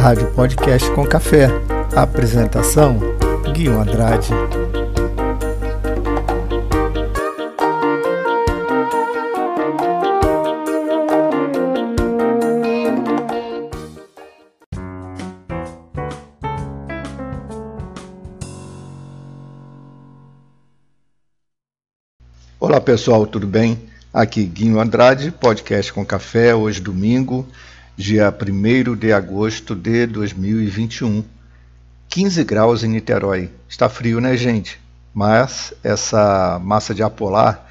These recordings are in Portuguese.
Rádio Podcast com Café. Apresentação: Guilherme Andrade. Olá pessoal, tudo bem? Aqui Guinho Andrade, podcast com café, hoje domingo, dia 1 de agosto de 2021. 15 graus em Niterói. Está frio, né, gente? Mas essa massa de ar polar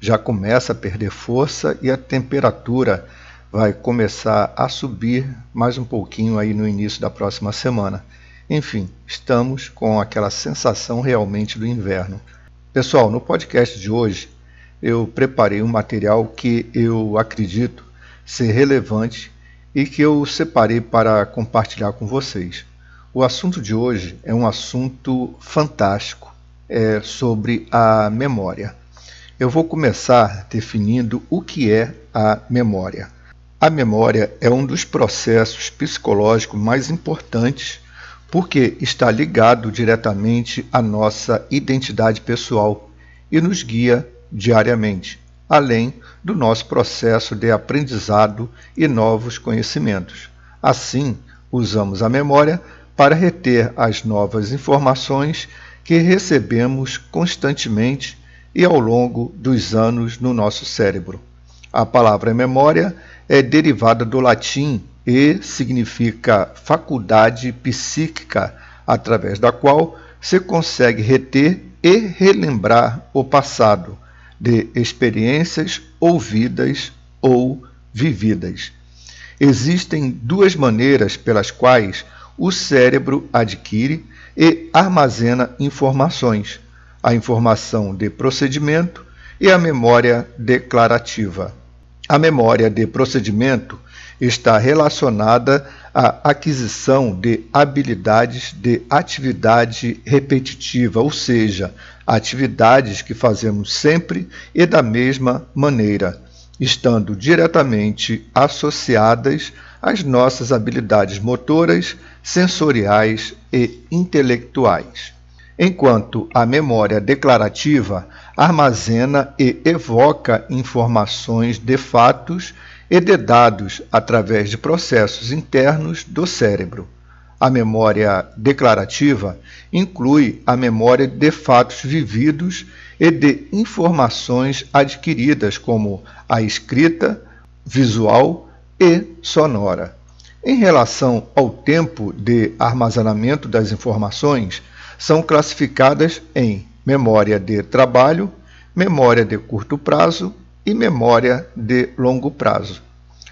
já começa a perder força e a temperatura vai começar a subir mais um pouquinho aí no início da próxima semana. Enfim, estamos com aquela sensação realmente do inverno. Pessoal, no podcast de hoje eu preparei um material que eu acredito ser relevante e que eu separei para compartilhar com vocês. O assunto de hoje é um assunto fantástico, é sobre a memória. Eu vou começar definindo o que é a memória. A memória é um dos processos psicológicos mais importantes porque está ligado diretamente à nossa identidade pessoal e nos guia diariamente, além do nosso processo de aprendizado e novos conhecimentos. Assim, usamos a memória para reter as novas informações que recebemos constantemente e ao longo dos anos no nosso cérebro. A palavra memória é derivada do latim e significa faculdade psíquica, através da qual se consegue reter e relembrar o passado, de experiências ouvidas ou vividas. Existem duas maneiras pelas quais o cérebro adquire e armazena informações: a informação de procedimento e a memória declarativa. A memória de procedimento está relacionada à aquisição de habilidades de atividade repetitiva, ou seja, atividades que fazemos sempre e da mesma maneira, estando diretamente associadas às nossas habilidades motoras, sensoriais e intelectuais. Enquanto a memória declarativa armazena e evoca informações de fatos e de dados através de processos internos do cérebro. A memória declarativa inclui a memória de fatos vividos e de informações adquiridas, como a escrita, visual e sonora. Em relação ao tempo de armazenamento das informações, são classificadas em memória de trabalho, memória de curto prazo e memória de longo prazo.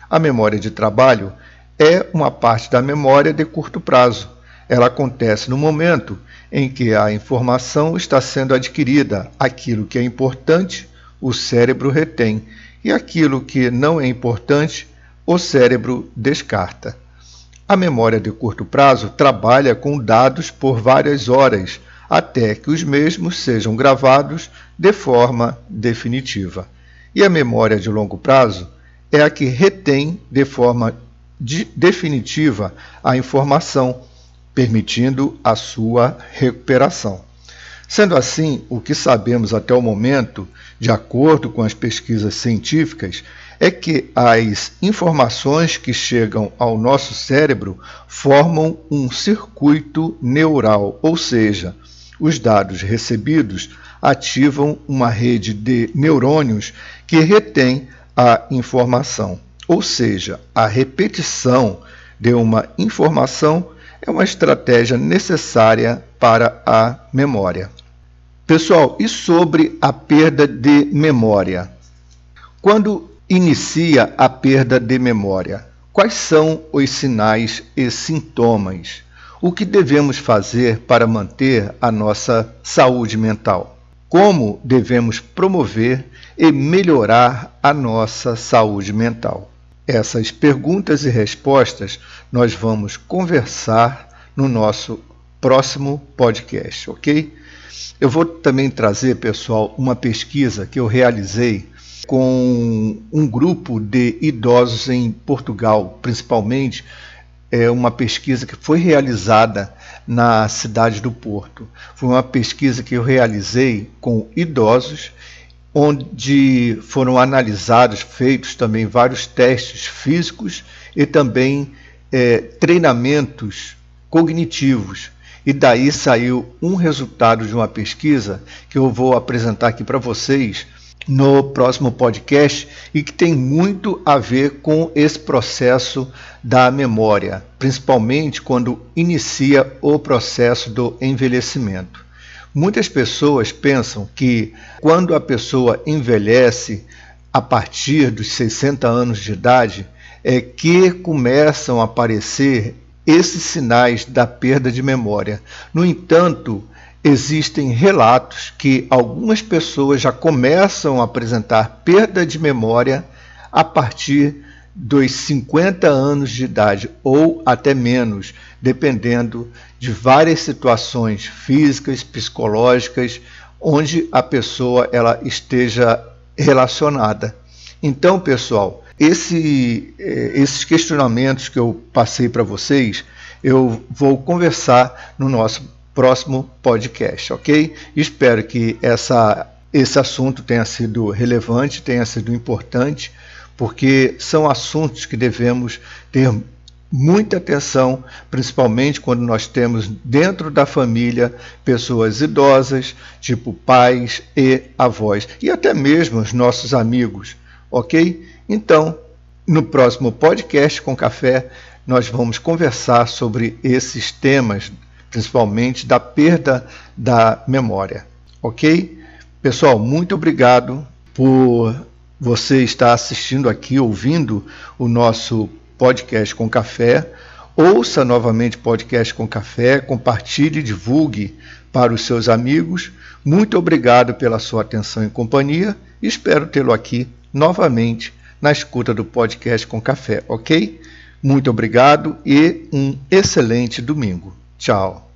A memória de trabalho é uma parte da memória de curto prazo. Ela acontece no momento em que a informação está sendo adquirida. Aquilo que é importante, o cérebro retém, e aquilo que não é importante, o cérebro descarta. A memória de curto prazo trabalha com dados por várias horas, até que os mesmos sejam gravados de forma definitiva. E a memória de longo prazo é a que retém de forma de definitiva a informação, permitindo a sua recuperação. Sendo assim, o que sabemos até o momento, de acordo com as pesquisas científicas, é que as informações que chegam ao nosso cérebro formam um circuito neural, ou seja, os dados recebidos ativam uma rede de neurônios que retém a informação. Ou seja, a repetição de uma informação é uma estratégia necessária para a memória. Pessoal, e sobre a perda de memória? Quando inicia a perda de memória, quais são os sinais e sintomas? O que devemos fazer para manter a nossa saúde mental? Como devemos promover e melhorar a nossa saúde mental? Essas perguntas e respostas nós vamos conversar no nosso próximo podcast, ok? Eu vou também trazer, pessoal, uma pesquisa que eu realizei com um grupo de idosos em Portugal, principalmente é uma pesquisa que foi realizada na cidade do Porto. Foi uma pesquisa que eu realizei com idosos, onde foram analisados, feitos também vários testes físicos e também é, treinamentos cognitivos. E daí saiu um resultado de uma pesquisa que eu vou apresentar aqui para vocês no próximo podcast e que tem muito a ver com esse processo da memória, principalmente quando inicia o processo do envelhecimento. Muitas pessoas pensam que quando a pessoa envelhece a partir dos 60 anos de idade é que começam a aparecer esses sinais da perda de memória. No entanto, existem relatos que algumas pessoas já começam a apresentar perda de memória a partir dos 50 anos de idade ou até menos, dependendo de várias situações físicas, psicológicas, onde a pessoa ela esteja relacionada. Então, pessoal, esse, eh, esses questionamentos que eu passei para vocês, eu vou conversar no nosso próximo podcast, ok? Espero que essa, esse assunto tenha sido relevante, tenha sido importante, porque são assuntos que devemos ter muita atenção, principalmente quando nós temos dentro da família pessoas idosas, tipo pais e avós, e até mesmo os nossos amigos, ok? Então, no próximo podcast com café, nós vamos conversar sobre esses temas, principalmente da perda da memória, ok? Pessoal, muito obrigado por você estar assistindo aqui, ouvindo o nosso podcast com café. Ouça novamente podcast com café, compartilhe, divulgue para os seus amigos. Muito obrigado pela sua atenção e companhia. Espero tê-lo aqui novamente na escuta do podcast com café, ok? Muito obrigado e um excelente domingo. Tchau.